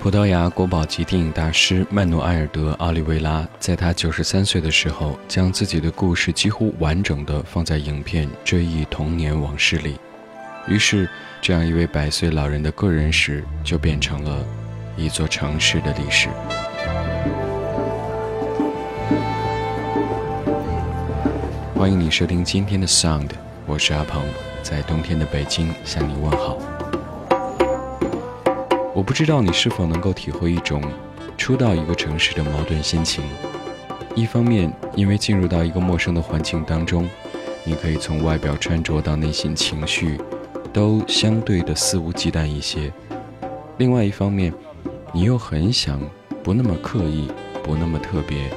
葡萄牙国宝级电影大师曼努埃尔德·奥利维拉，在他九十三岁的时候，将自己的故事几乎完整的放在影片《追忆童年往事》里。于是，这样一位百岁老人的个人史，就变成了一座城市的历史。欢迎你收听今天的 Sound，我是阿鹏，在冬天的北京向你问好。我不知道你是否能够体会一种初到一个城市的矛盾心情。一方面，因为进入到一个陌生的环境当中，你可以从外表穿着到内心情绪，都相对的肆无忌惮一些；另外一方面，你又很想不那么刻意，不那么特别，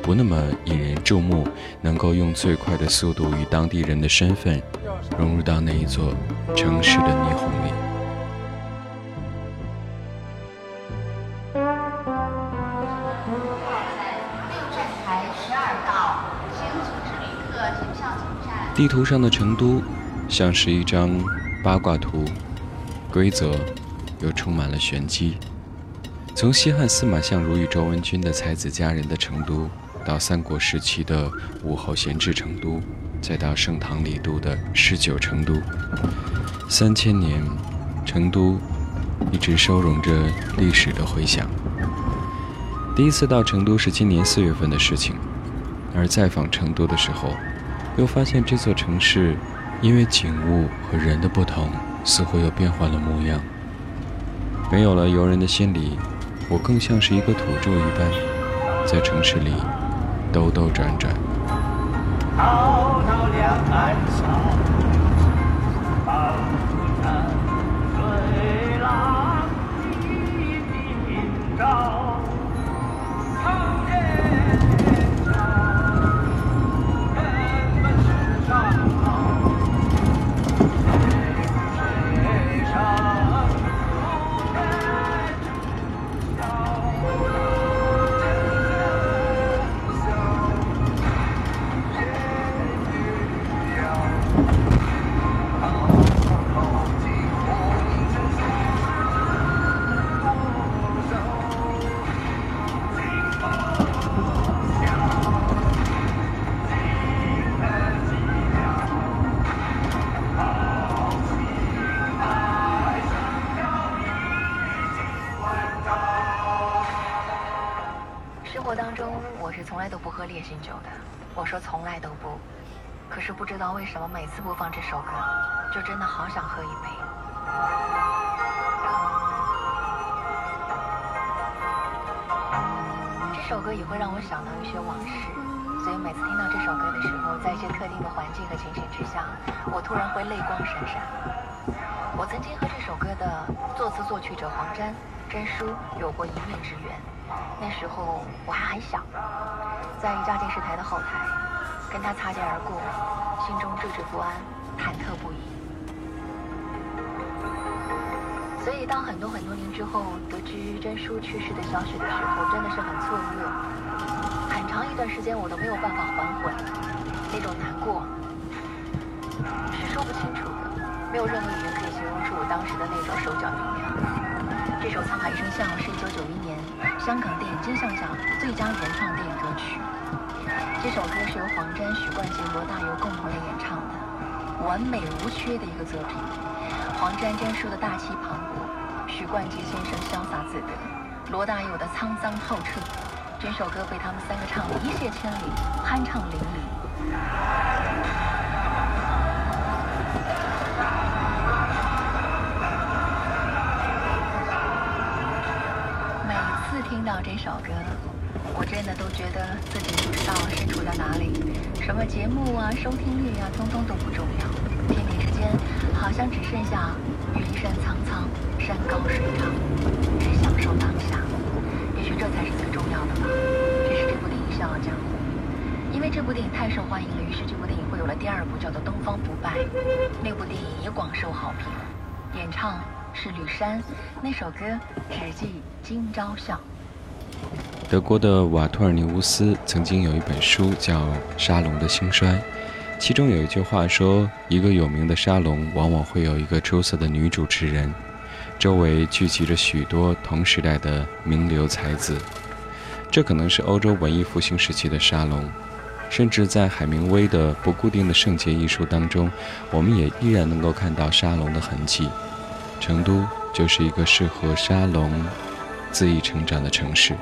不那么引人注目，能够用最快的速度与当地人的身份融入到那一座城市的霓虹里。地图上的成都，像是一张八卦图，规则又充满了玄机。从西汉司马相如与周文君的才子佳人的成都，到三国时期的武侯闲置成都，再到盛唐李杜的诗酒成都，三千年，成都一直收容着历史的回响。第一次到成都是今年四月份的事情，而再访成都的时候。又发现这座城市，因为景物和人的不同，似乎又变换了模样。没有了游人的心理，我更像是一个土著一般，在城市里兜兜转转。江南小镇山水浪敬酒的，我说从来都不，可是不知道为什么每次播放这首歌，就真的好想喝一杯？这首歌也会让我想到一些往事，所以每次听到这首歌的时候，在一些特定的环境和情形之下，我突然会泪光闪闪。我曾经和这首歌的作词作曲者黄沾、真书有过一面之缘。那时候我还很小，在一家电视台的后台，跟他擦肩而过。心中惴惴不安，忐忑不已。所以，当很多很多年之后得知真叔去世的消息的时候，真的是很错愕。很长一段时间，我都没有办法还魂，那种难过是说不清楚的，没有任何语言可以形容出我当时的那种手脚。这首《沧海一声笑》是一九九一年香港电影金像奖最佳原创电影歌曲。这首歌是由黄沾、许冠杰、罗大佑共同来演唱的，完美无缺的一个作品。黄沾沾说的大气磅礴，许冠杰先生潇洒自得，罗大佑的沧桑透彻。整首歌被他们三个唱得一泻千里，酣畅淋漓。听到这首歌。我真的都觉得自己不知道身处在哪里，什么节目啊、收听率啊，通通都不重要。天地之间，好像只剩下云山苍苍、山高水长，只享受当下。也许这才是最重要的吧。这是这部电影《笑傲江湖》，因为这部电影太受欢迎了，于是这部电影会有了第二部，叫做《东方不败》。那部电影也广受好评。演唱是吕珊，那首歌只记今朝笑。德国的瓦托尔尼乌斯曾经有一本书叫《沙龙的兴衰》，其中有一句话说：“一个有名的沙龙往往会有一个出色的女主持人，周围聚集着许多同时代的名流才子。”这可能是欧洲文艺复兴时期的沙龙。甚至在海明威的《不固定的圣洁》一书当中，我们也依然能够看到沙龙的痕迹。成都就是一个适合沙龙恣意成长的城市，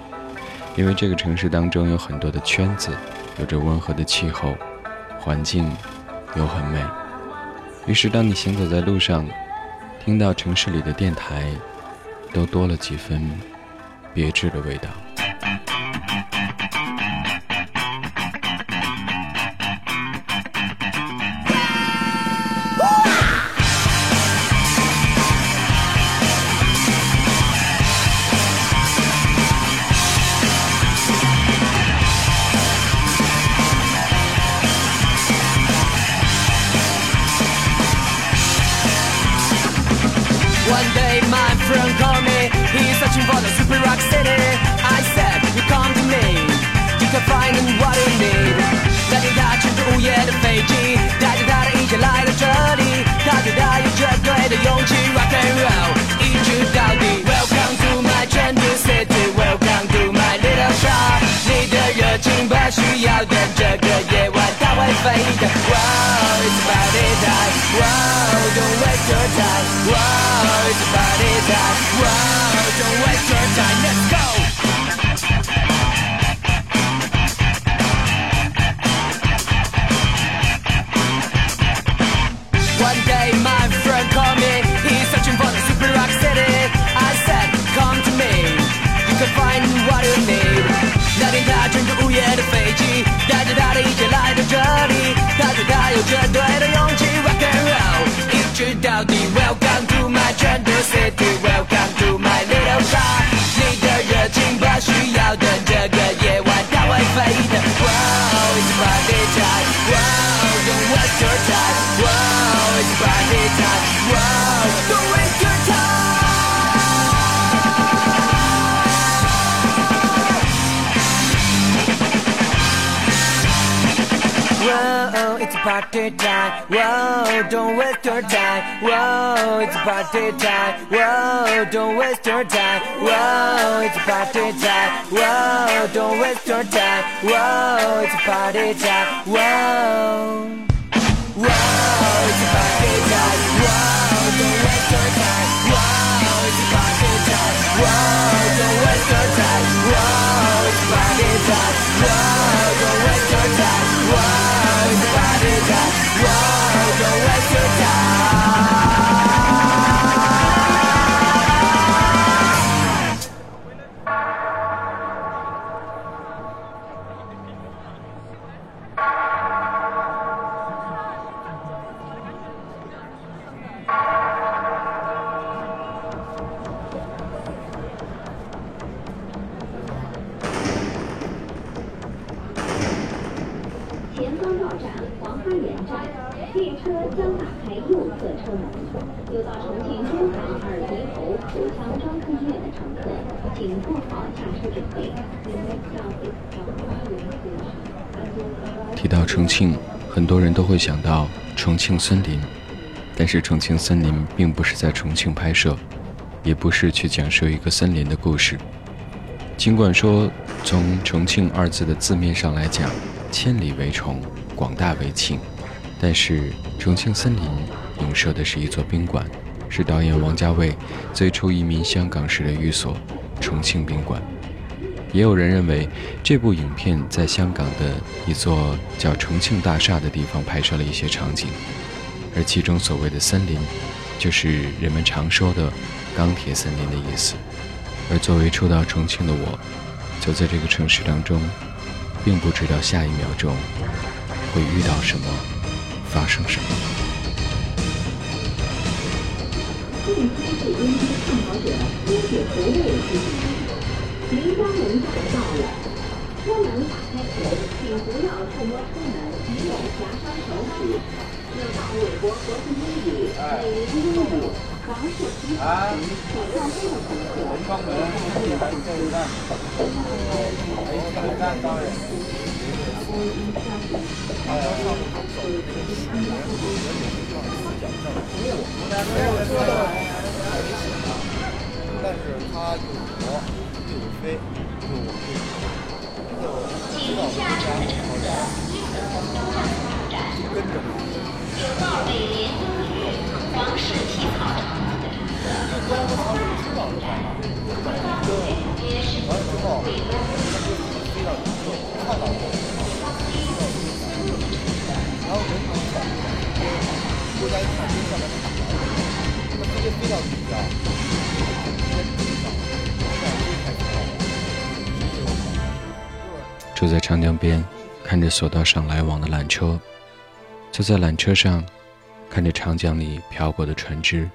因为这个城市当中有很多的圈子，有着温和的气候，环境又很美。于是，当你行走在路上，听到城市里的电台，都多了几分别致的味道。One day my friend called me, he's searching for the super rock city. I said, you come to me, you can find what you need. 大家搭乘着午夜的飞机，带着他的一切来到这里，他觉得有绝对的勇气，rock and roll Welcome to my brand city, welcome to my little shop。你的热情不需要等这个夜晚。Fade. Whoa, it's party time. Whoa, don't waste your time. Whoa, it's party time. Whoa, don't waste your time. Let's go. 绝对的勇气，Rock and roll，一直到底。Welcome to my 成都 city，Welcome to my little star。你的热情不需要等这个夜晚，它会飞的。Wow, it's party time. Wow, don't waste your time. Wow, it's party time. Party time. Whoa, don't waste your time. Whoa, it's party time. Whoa, don't waste your time. Whoa, it's party time. Whoa, don't waste your time. Whoa, it's party time. Whoa. Whoa, it's party time. Whoa, don't waste your time. Whoa, it's party time. Whoa, don't waste your time. Whoa, it's party time. Whoa, 右侧车门。有到重庆珠海耳鼻喉口腔专科医院的乘客，请做好下车准备。提到重庆，很多人都会想到重庆森林，但是重庆森林并不是在重庆拍摄，也不是去讲述一个森林的故事。尽管说从重庆二字的字面上来讲，千里为重，广大为庆，但是重庆森林影射的是一座宾馆，是导演王家卫最初移民香港时的寓所——重庆宾馆。也有人认为，这部影片在香港的一座叫重庆大厦的地方拍摄了一些场景，而其中所谓的森林，就是人们常说的钢铁森林的意思。而作为初到重庆的我，走在这个城市当中，并不知道下一秒钟会遇到什么，发生什么。电梯是因机倡导者坚决不为进行。您家门站到了，车门打开后，请不要触摸车门，以免夹伤手指。要到美国国际英语、美英英语、王氏集团主要业务乘客方面这一站这一站，还有这一站当然。但是它有活又有飞，就就知道人家好点，跟着嘛。有道北联东日王氏体操场。就光他们知道的话，完了之后，它就飞到你就看到，坐在长江边，看着索道上来往的缆车，坐在缆车上，看着长江里飘过的船只，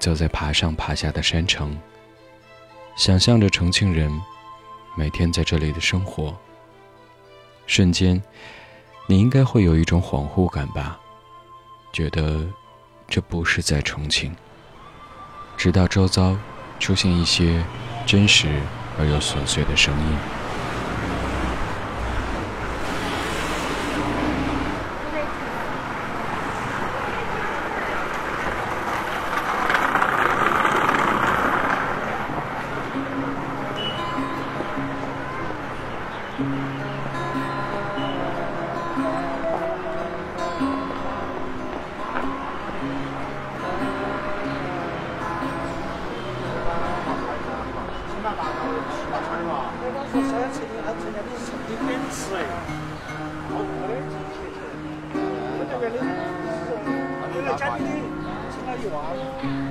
走在爬上爬下的山城，想象着重庆人每天在这里的生活。瞬间，你应该会有一种恍惚感吧，觉得这不是在重庆。直到周遭出现一些真实而又琐碎的声音。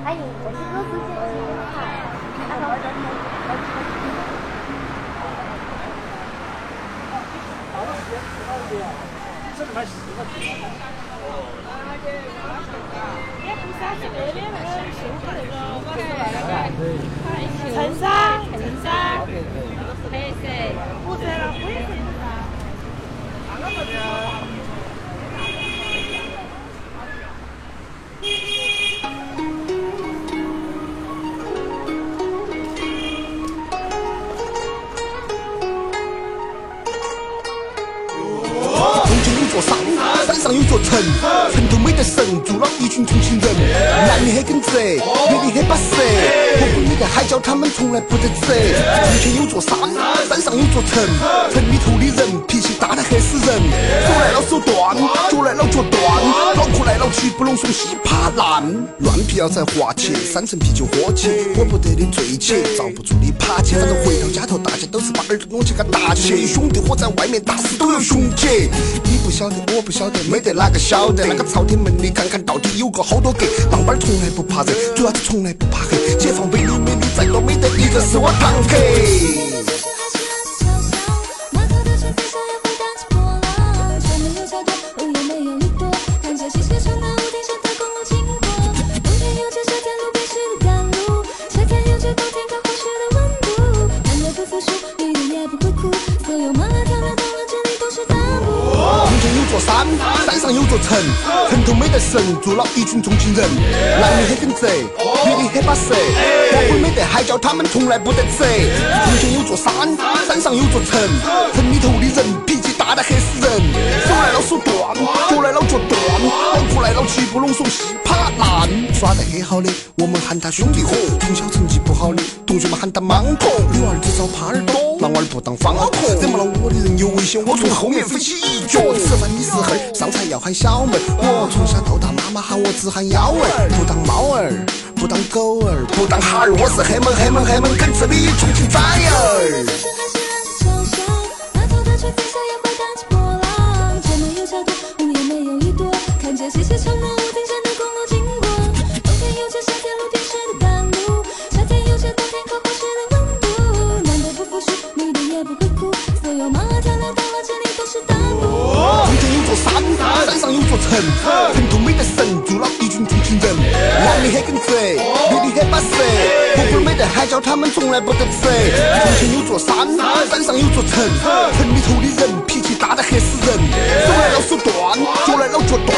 还有我是歌词写的快，那个衬衫，衬衫，黑色，不是了，灰色上有座城，城头没得神，住了一群重庆人。男的很耿直，女的很巴适，婆婆没得海椒，他们从来不得吃。重庆有座山，山上有座城，城里头的人脾气大得吓死人，手来了手断，脚来了脚断，脑壳来了气不拢松稀怕烂。乱皮要在滑起，三层啤酒喝起，喝不得的醉起，遭不住的爬起，反正回到家头大家都是把耳朵拢起个大起。兄弟伙在外面打死都要兄姐，你不晓得我不晓得，没得哪个晓得。那个朝天门里看看到底有个好多格，棒棒从来不怕热，主要是从来不怕黑。解放碑里美女再多，没得一个是我堂客。座城，城头没得神，住了一群重庆人。男的很耿直，女的很巴适，黄昏没得海椒，他们从来不得吃。从前有座山，山。上有座城，城里头的人脾气大得吓死人，手来了手断，脚来了脚断，脑壳来了气不拢怂稀巴烂。耍得很好的，我们喊他兄弟伙；从小成绩同学们喊他芒果。女娃儿只找耙耳朵，男娃儿不当方壳。惹毛了我的人有危险，我从后面飞起一脚。吃饭你是猴，上菜要喊小妹儿。我从小到大，妈妈喊我只喊幺儿，不当猫儿，不当狗儿，不当哈儿。我是黑门黑门黑门跟这里重庆崽儿。们从来不得吃。重庆有座山，山上有座城，城里头的人脾气大得吓死人，手来了手断，脚来了脚断，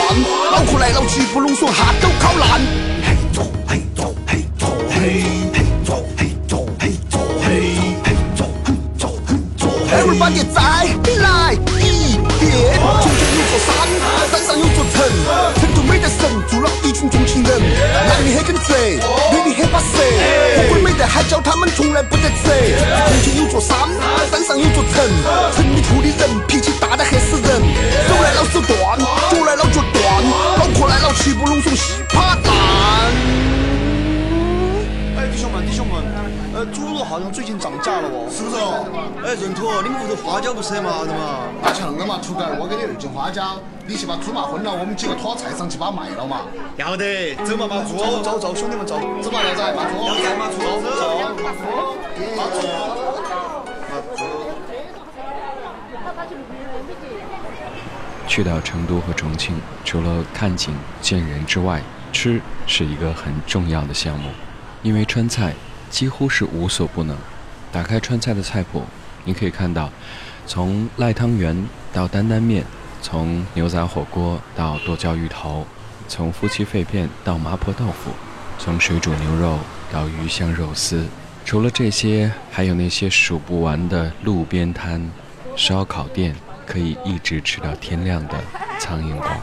脑壳来了气不拢松，哈都烤烂。嘿，走嘿走嘿走嘿嘿走嘿走嘿走嘿嘿走嘿走嘿走。Everybody 再来一遍。座山，山上有座城，城头没得神，住了一群重庆人。男的很耿直，女的很巴适，火锅没得海椒，他们从来不得吃。重庆有座山，山上有座城，城里住的人脾气大得吓死人，手来老手断，脚来老脚断，脑壳来老七不拢怂呃，猪肉好像最近涨价了哦，是不是？哎，闰土，你们屋头花椒不是很麻的嘛？那就恁个嘛，图个儿，我给你二斤花椒，你去把猪麻昏了，我们几个拖菜上去把它卖了嘛。要得，走嘛，把猪，走走走，兄弟们走，走嘛，靓仔，把猪，走嘛，猪，走走，把猪。去到成都和重庆，除了看景见人之外，吃是一个很重要的项目，因为川菜几乎是无所不能。打开川菜的菜谱，你可以看到，从赖汤圆到担担面，从牛杂火锅到剁椒鱼头，从夫妻肺片到麻婆豆腐，从水煮牛肉到鱼香肉丝。除了这些，还有那些数不完的路边摊、烧烤店，可以一直吃到天亮的苍蝇馆。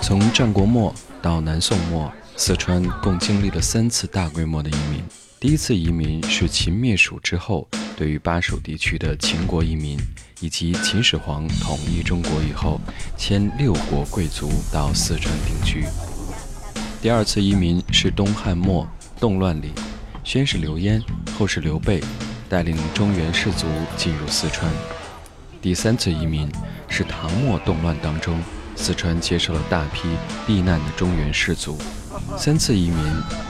从战国末到南宋末，四川共经历了三次大规模的移民。第一次移民是秦灭蜀之后，对于巴蜀地区的秦国移民，以及秦始皇统一中国以后，迁六国贵族到四川定居。第二次移民是东汉末动乱里，先是刘焉，后是刘备，带领中原士族进入四川。第三次移民是唐末动乱当中，四川接受了大批避难的中原士族。三次移民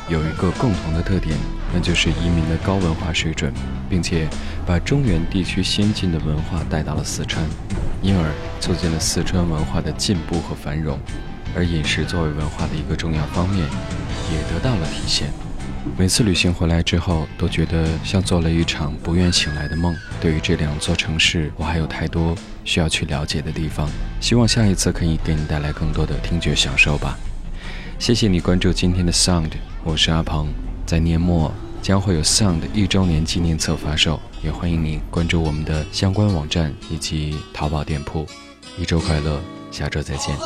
有一个共同的特点，那就是移民的高文化水准，并且把中原地区先进的文化带到了四川，因而促进了四川文化的进步和繁荣。而饮食作为文化的一个重要方面，也得到了体现。每次旅行回来之后，都觉得像做了一场不愿醒来的梦。对于这两座城市，我还有太多需要去了解的地方。希望下一次可以给你带来更多的听觉享受吧。谢谢你关注今天的 Sound，我是阿鹏。在年末将会有 Sound 一周年纪念册发售，也欢迎你关注我们的相关网站以及淘宝店铺。一周快乐，下周再见。